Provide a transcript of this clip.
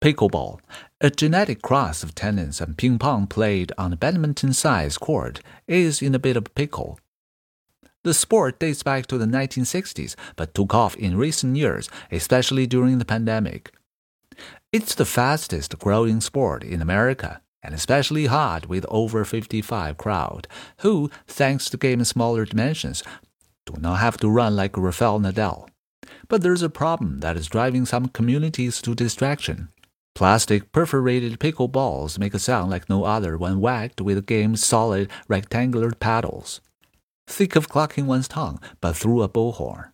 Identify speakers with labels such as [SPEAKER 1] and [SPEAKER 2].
[SPEAKER 1] Pickleball, a genetic cross of tennis and ping pong played on a badminton sized court, is in a bit of a pickle. The sport dates back to the 1960s but took off in recent years, especially during the pandemic. It's the fastest growing sport in America and especially hot with over 55 crowd, who, thanks to the game's smaller dimensions, do not have to run like Rafael Nadal. But there's a problem that is driving some communities to distraction. Plastic perforated pickle balls make a sound like no other when whacked with game's solid rectangular paddles. Think of clucking one's tongue, but through a bullhorn.